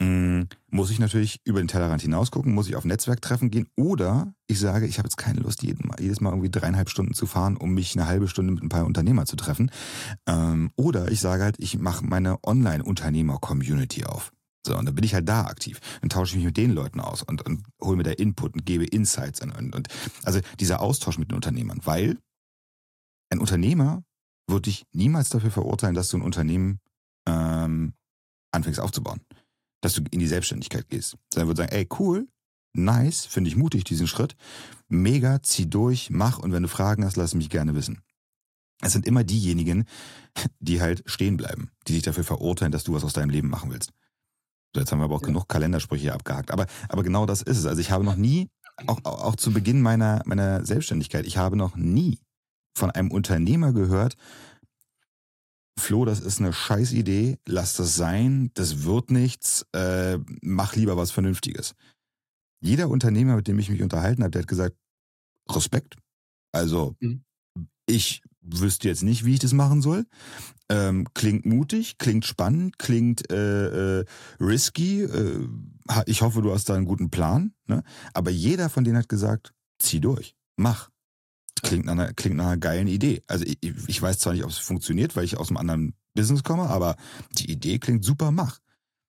Mm, muss ich natürlich über den Tellerrand hinausgucken, muss ich auf Netzwerktreffen gehen oder ich sage, ich habe jetzt keine Lust, jedes Mal irgendwie dreieinhalb Stunden zu fahren, um mich eine halbe Stunde mit ein paar Unternehmer zu treffen. Ähm, oder ich sage halt, ich mache meine Online-Unternehmer-Community auf. So, und dann bin ich halt da aktiv. Dann tausche ich mich mit den Leuten aus und, und hole mir da Input und gebe Insights an. Und, und also dieser Austausch mit den Unternehmern, weil ein Unternehmer würde dich niemals dafür verurteilen, dass du ein Unternehmen ähm, anfängst aufzubauen. Dass du in die Selbstständigkeit gehst. Sondern würde sagen, ey, cool, nice, finde ich mutig, diesen Schritt. Mega, zieh durch, mach und wenn du Fragen hast, lass mich gerne wissen. Es sind immer diejenigen, die halt stehen bleiben, die dich dafür verurteilen, dass du was aus deinem Leben machen willst. So, jetzt haben wir aber auch ja. genug Kalendersprüche abgehakt. Aber, aber genau das ist es. Also ich habe noch nie, auch, auch, auch zu Beginn meiner, meiner Selbstständigkeit, ich habe noch nie von einem Unternehmer gehört, Flo, das ist eine scheiß Idee, lass das sein, das wird nichts, äh, mach lieber was Vernünftiges. Jeder Unternehmer, mit dem ich mich unterhalten habe, der hat gesagt, Respekt. Also mhm. ich wüsste jetzt nicht, wie ich das machen soll. Ähm, klingt mutig, klingt spannend, klingt äh, äh, risky. Äh, ich hoffe, du hast da einen guten Plan. Ne? Aber jeder von denen hat gesagt, zieh durch, mach. Klingt nach einer, klingt nach einer geilen Idee. Also ich, ich weiß zwar nicht, ob es funktioniert, weil ich aus einem anderen Business komme, aber die Idee klingt super, mach.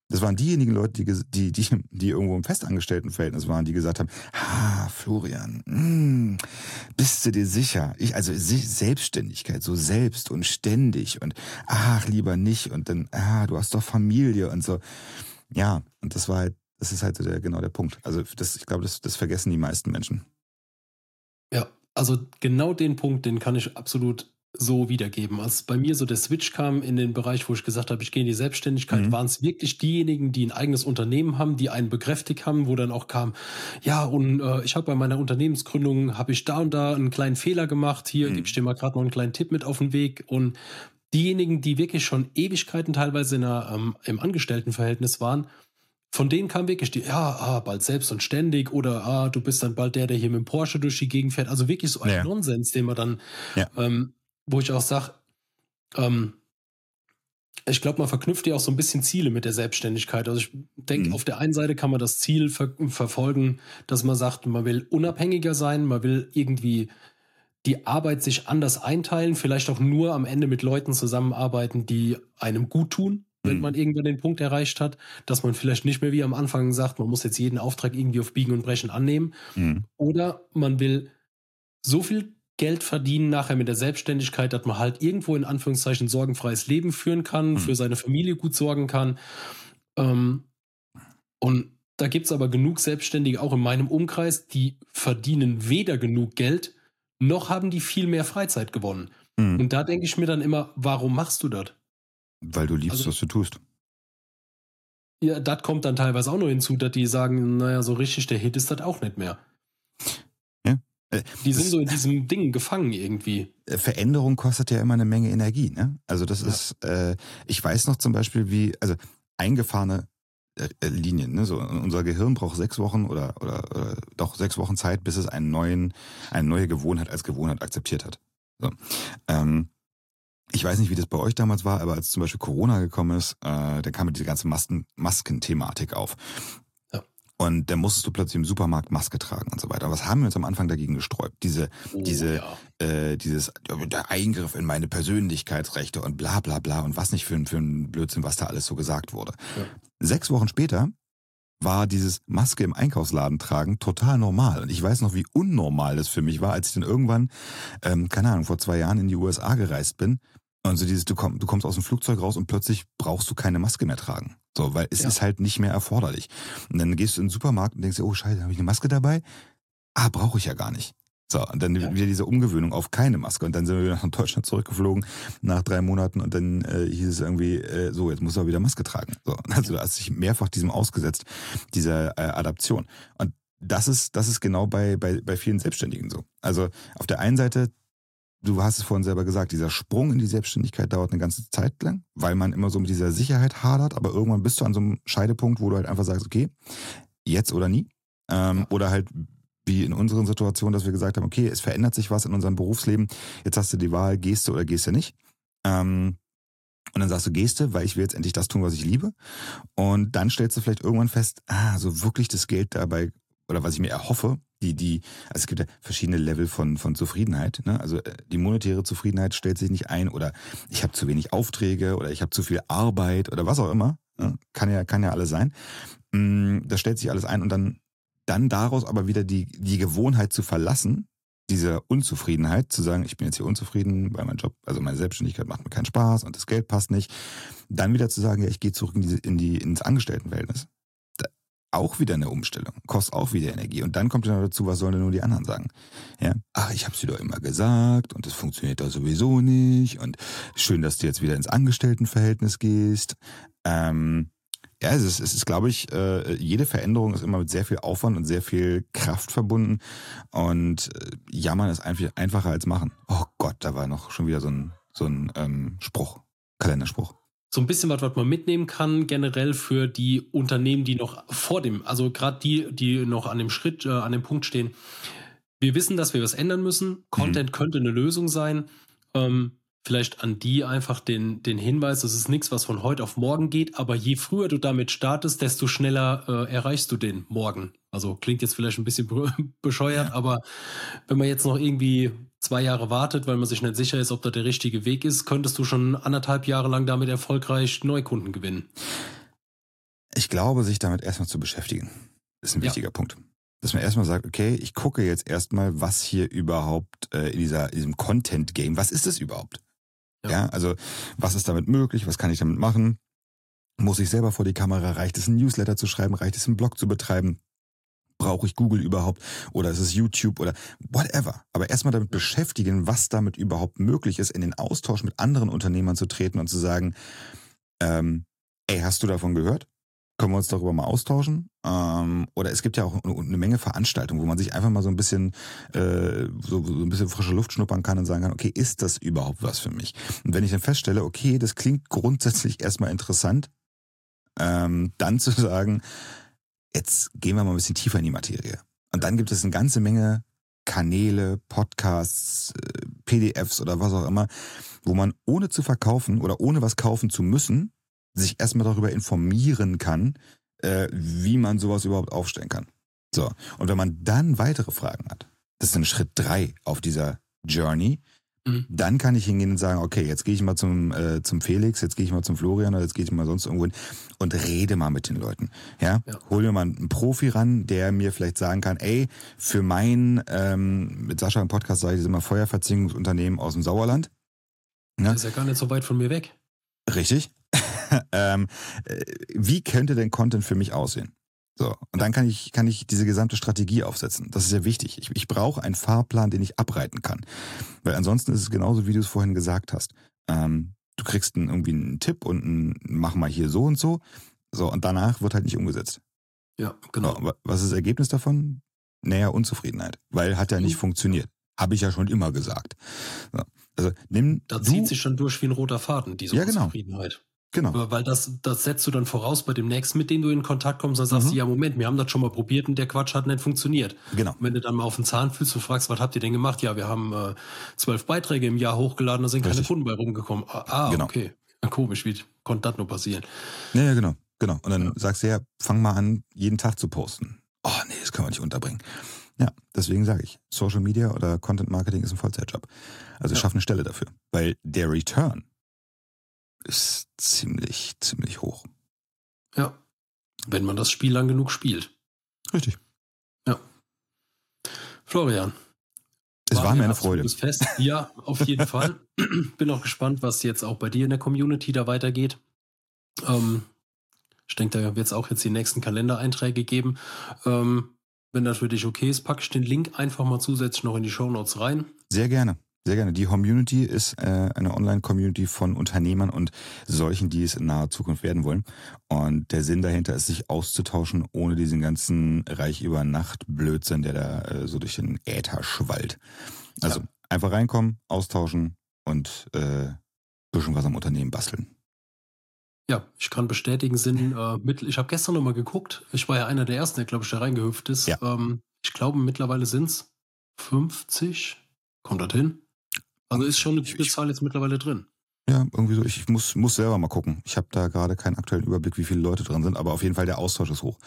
Das waren diejenigen Leute, die, die, die, die irgendwo im Festangestelltenverhältnis waren, die gesagt haben, ah, Florian, mh, hm, bist du dir sicher? Ich, also Selbstständigkeit, so selbst und ständig und ach, lieber nicht und dann, ah, du hast doch Familie und so. Ja, und das war halt, das ist halt der, genau der Punkt. Also das, ich glaube, das, das vergessen die meisten Menschen. Also genau den Punkt, den kann ich absolut so wiedergeben. Als bei mir so der Switch kam in den Bereich, wo ich gesagt habe, ich gehe in die Selbstständigkeit, mhm. waren es wirklich diejenigen, die ein eigenes Unternehmen haben, die einen bekräftigt haben, wo dann auch kam, ja, und äh, ich habe bei meiner Unternehmensgründung, habe ich da und da einen kleinen Fehler gemacht, hier mhm. gebe ich dir mal gerade noch einen kleinen Tipp mit auf den Weg und diejenigen, die wirklich schon Ewigkeiten teilweise in einer, ähm, im Angestelltenverhältnis waren, von denen kam wirklich die, ja, ah, bald selbst und ständig oder ah, du bist dann bald der, der hier mit dem Porsche durch die Gegend fährt. Also wirklich so ein ja. Nonsens, den man dann, ja. ähm, wo ich auch sage, ähm, ich glaube, man verknüpft ja auch so ein bisschen Ziele mit der Selbstständigkeit. Also ich denke, mhm. auf der einen Seite kann man das Ziel ver verfolgen, dass man sagt, man will unabhängiger sein, man will irgendwie die Arbeit sich anders einteilen, vielleicht auch nur am Ende mit Leuten zusammenarbeiten, die einem gut tun wenn mhm. man irgendwann den Punkt erreicht hat, dass man vielleicht nicht mehr wie am Anfang sagt, man muss jetzt jeden Auftrag irgendwie auf Biegen und Brechen annehmen. Mhm. Oder man will so viel Geld verdienen nachher mit der Selbstständigkeit, dass man halt irgendwo in Anführungszeichen sorgenfreies Leben führen kann, mhm. für seine Familie gut sorgen kann. Ähm, und da gibt es aber genug Selbstständige, auch in meinem Umkreis, die verdienen weder genug Geld, noch haben die viel mehr Freizeit gewonnen. Mhm. Und da denke ich mir dann immer, warum machst du das? Weil du liebst, also, was du tust. Ja, das kommt dann teilweise auch noch hinzu, dass die sagen, naja, so richtig der Hit ist das auch nicht mehr. Ja. Äh, die sind so in diesem Ding gefangen irgendwie. Äh, Veränderung kostet ja immer eine Menge Energie, ne? Also das ja. ist, äh, ich weiß noch zum Beispiel, wie, also eingefahrene äh, äh Linien, ne? So, unser Gehirn braucht sechs Wochen oder, oder, oder doch sechs Wochen Zeit, bis es einen neuen, eine neue Gewohnheit als Gewohnheit akzeptiert hat. So. Ähm, ich weiß nicht, wie das bei euch damals war, aber als zum Beispiel Corona gekommen ist, äh, da kam diese ganze Masken Maskenthematik auf. Ja. Und dann musstest du plötzlich im Supermarkt Maske tragen und so weiter. Was haben wir uns am Anfang dagegen gesträubt? Diese, oh, diese, ja. äh, dieses, der Eingriff in meine Persönlichkeitsrechte und bla bla bla und was nicht für, für ein Blödsinn, was da alles so gesagt wurde. Ja. Sechs Wochen später war dieses Maske im Einkaufsladen tragen total normal. Und ich weiß noch, wie unnormal das für mich war, als ich dann irgendwann, ähm, keine Ahnung, vor zwei Jahren in die USA gereist bin. Und so dieses, du, komm, du kommst aus dem Flugzeug raus und plötzlich brauchst du keine Maske mehr tragen. So, weil es ja. ist halt nicht mehr erforderlich. Und dann gehst du in den Supermarkt und denkst dir, oh scheiße, habe ich eine Maske dabei? Ah, brauche ich ja gar nicht. So, und dann ja. wieder diese Umgewöhnung auf keine Maske. Und dann sind wir wieder nach Deutschland zurückgeflogen nach drei Monaten und dann äh, hieß es irgendwie, äh, so, jetzt muss er wieder Maske tragen. So, [laughs] also du hast dich mehrfach diesem ausgesetzt, dieser äh, Adaption. Und das ist, das ist genau bei, bei, bei vielen Selbstständigen so. Also auf der einen Seite, du hast es vorhin selber gesagt, dieser Sprung in die Selbstständigkeit dauert eine ganze Zeit lang, weil man immer so mit dieser Sicherheit hadert, aber irgendwann bist du an so einem Scheidepunkt, wo du halt einfach sagst, okay, jetzt oder nie. Ähm. Oder halt wie in unseren Situationen, dass wir gesagt haben, okay, es verändert sich was in unserem Berufsleben, jetzt hast du die Wahl, gehst du oder gehst du nicht. Ähm, und dann sagst du, gehst du, weil ich will jetzt endlich das tun, was ich liebe. Und dann stellst du vielleicht irgendwann fest, ah, so wirklich das Geld dabei, oder was ich mir erhoffe, die, die, also es gibt ja verschiedene Level von, von Zufriedenheit. Ne? Also äh, die monetäre Zufriedenheit stellt sich nicht ein oder ich habe zu wenig Aufträge oder ich habe zu viel Arbeit oder was auch immer. Ne? Kann ja, kann ja alles sein. Mm, das stellt sich alles ein und dann dann daraus aber wieder die, die Gewohnheit zu verlassen, diese Unzufriedenheit, zu sagen, ich bin jetzt hier unzufrieden, weil mein Job, also meine Selbstständigkeit macht mir keinen Spaß und das Geld passt nicht, dann wieder zu sagen, ja, ich gehe zurück in die, in die, ins Angestelltenverhältnis. Auch wieder eine Umstellung, kostet auch wieder Energie. Und dann kommt ja noch dazu, was sollen denn nur die anderen sagen? Ja, ach, ich hab's dir doch immer gesagt und das funktioniert doch sowieso nicht und schön, dass du jetzt wieder ins Angestelltenverhältnis gehst. Ähm, ja, es ist, es ist glaube ich, äh, jede Veränderung ist immer mit sehr viel Aufwand und sehr viel Kraft verbunden. Und äh, jammern ist einfach einfacher als machen. Oh Gott, da war noch schon wieder so ein, so ein ähm, Spruch, Kalenderspruch. So ein bisschen was, was man mitnehmen kann, generell für die Unternehmen, die noch vor dem, also gerade die, die noch an dem Schritt, äh, an dem Punkt stehen. Wir wissen, dass wir was ändern müssen. Content mhm. könnte eine Lösung sein. Ähm, vielleicht an die einfach den, den Hinweis, das ist nichts, was von heute auf morgen geht, aber je früher du damit startest, desto schneller äh, erreichst du den morgen. Also klingt jetzt vielleicht ein bisschen [laughs] bescheuert, ja. aber wenn man jetzt noch irgendwie zwei Jahre wartet, weil man sich nicht sicher ist, ob das der richtige Weg ist, könntest du schon anderthalb Jahre lang damit erfolgreich Neukunden gewinnen. Ich glaube, sich damit erstmal zu beschäftigen, ist ein wichtiger ja. Punkt dass man erstmal sagt, okay, ich gucke jetzt erstmal, was hier überhaupt äh, in, dieser, in diesem Content-Game, was ist es überhaupt? Ja. ja, also was ist damit möglich? Was kann ich damit machen? Muss ich selber vor die Kamera? Reicht es, ein Newsletter zu schreiben? Reicht es, einen Blog zu betreiben? Brauche ich Google überhaupt? Oder ist es YouTube oder whatever? Aber erstmal damit beschäftigen, was damit überhaupt möglich ist, in den Austausch mit anderen Unternehmern zu treten und zu sagen, ähm, ey, hast du davon gehört? Können wir uns darüber mal austauschen? Ähm, oder es gibt ja auch eine Menge Veranstaltungen, wo man sich einfach mal so ein bisschen äh, so, so ein bisschen frische Luft schnuppern kann und sagen kann, okay, ist das überhaupt was für mich? Und wenn ich dann feststelle, okay, das klingt grundsätzlich erstmal interessant, ähm, dann zu [laughs] sagen, jetzt gehen wir mal ein bisschen tiefer in die Materie. Und dann gibt es eine ganze Menge Kanäle, Podcasts, äh, PDFs oder was auch immer, wo man ohne zu verkaufen oder ohne was kaufen zu müssen, sich erstmal darüber informieren kann, äh, wie man sowas überhaupt aufstellen kann. So. Und wenn man dann weitere Fragen hat, das ist dann Schritt drei auf dieser Journey, mhm. dann kann ich hingehen und sagen, okay, jetzt gehe ich mal zum, äh, zum Felix, jetzt gehe ich mal zum Florian oder jetzt gehe ich mal sonst irgendwo hin und rede mal mit den Leuten. Ja, ja. hol mir mal einen Profi ran, der mir vielleicht sagen kann, ey, für mein, ähm, mit Sascha im Podcast sage ich das immer, Feuerverziehungsunternehmen aus dem Sauerland. Ne? Das ist ja gar nicht so weit von mir weg. Richtig. [laughs] ähm, äh, wie könnte denn Content für mich aussehen? So, und dann kann ich, kann ich diese gesamte Strategie aufsetzen. Das ist ja wichtig. Ich, ich brauche einen Fahrplan, den ich abreiten kann. Weil ansonsten ist es genauso, wie du es vorhin gesagt hast. Ähm, du kriegst einen, irgendwie einen Tipp und einen, mach mal hier so und so. So, und danach wird halt nicht umgesetzt. Ja, genau. So, was ist das Ergebnis davon? Naja, Unzufriedenheit. Weil hat ja nicht mhm. funktioniert. Habe ich ja schon immer gesagt. So, also nimm. Da zieht sich schon durch wie ein roter Faden, diese ja, genau. Unzufriedenheit. Genau. Weil das, das setzt du dann voraus bei dem nächsten, mit dem du in Kontakt kommst, dann sagst mhm. du, ja, Moment, wir haben das schon mal probiert und der Quatsch hat nicht funktioniert. Genau. Und wenn du dann mal auf den Zahn fühlst und fragst, was habt ihr denn gemacht? Ja, wir haben äh, zwölf Beiträge im Jahr hochgeladen, da sind Richtig. keine Kunden bei rumgekommen. Ah, ah, genau. okay. Komisch, wie konnte das nur passieren? Ja, ja, genau. genau. Und dann ja. sagst du ja, fang mal an, jeden Tag zu posten. Oh nee, das können wir nicht unterbringen. Ja, deswegen sage ich, Social Media oder Content Marketing ist ein Vollzeitjob. Also ja. schaff eine Stelle dafür. Weil der Return ist ziemlich, ziemlich hoch. Ja. Wenn man das Spiel lang genug spielt. Richtig. Ja. Florian. Es war, war mir eine Freude. Fest. Ja, auf jeden [laughs] Fall. [clears throat] Bin auch gespannt, was jetzt auch bei dir in der Community da weitergeht. Ähm, ich denke, da wird es auch jetzt die nächsten Kalendereinträge geben. Ähm, wenn das für dich okay ist, packe ich den Link einfach mal zusätzlich noch in die Show Notes rein. Sehr gerne. Sehr gerne. Die Community ist äh, eine Online-Community von Unternehmern und solchen, die es in naher Zukunft werden wollen. Und der Sinn dahinter ist, sich auszutauschen, ohne diesen ganzen Reich über Nacht Blödsinn, der da äh, so durch den Äther schwallt. Also ja. einfach reinkommen, austauschen und äh, bisschen was am Unternehmen basteln. Ja, ich kann bestätigen, sind äh, mit, ich habe gestern nochmal geguckt. Ich war ja einer der ersten, der, glaube ich, da reingehüpft ist. Ja. Ähm, ich glaube, mittlerweile sind es 50. Kommt das hin? Also ist schon eine Zahl jetzt mittlerweile drin. Ja, irgendwie so. Ich muss, muss selber mal gucken. Ich habe da gerade keinen aktuellen Überblick, wie viele Leute drin sind, aber auf jeden Fall der Austausch ist hoch.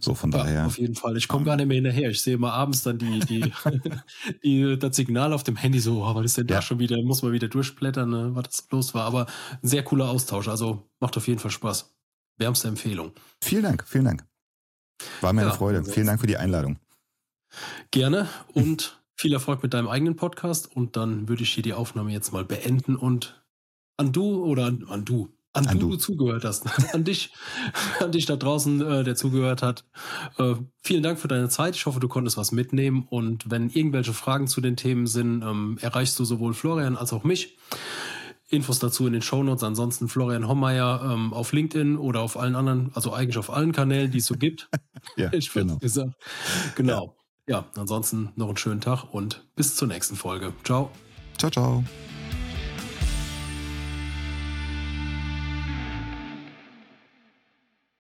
So, von ja, daher. Auf jeden Fall. Ich komme gar nicht mehr hinterher. Ich sehe immer abends dann die, die, [laughs] [laughs] die, das Signal auf dem Handy so, oh, was ist denn ja. da schon wieder? Muss man wieder durchblättern, ne, was das los war. Aber ein sehr cooler Austausch. Also macht auf jeden Fall Spaß. Wärmste Empfehlung. Vielen Dank, vielen Dank. War mir ja, eine Freude. Vielen Dank für die Einladung. Gerne und viel Erfolg mit deinem eigenen Podcast. Und dann würde ich hier die Aufnahme jetzt mal beenden und an du oder an, an du, an, an du, du, zugehört hast, [laughs] an dich, an dich da draußen, äh, der zugehört hat. Äh, vielen Dank für deine Zeit. Ich hoffe, du konntest was mitnehmen. Und wenn irgendwelche Fragen zu den Themen sind, ähm, erreichst du sowohl Florian als auch mich. Infos dazu in den Shownotes. Ansonsten Florian Hommeier ähm, auf LinkedIn oder auf allen anderen, also eigentlich auf allen Kanälen, die es so gibt. [laughs] ja, ich genau. gesagt. Genau. Ja. Ja, ansonsten noch einen schönen Tag und bis zur nächsten Folge. Ciao. Ciao, ciao.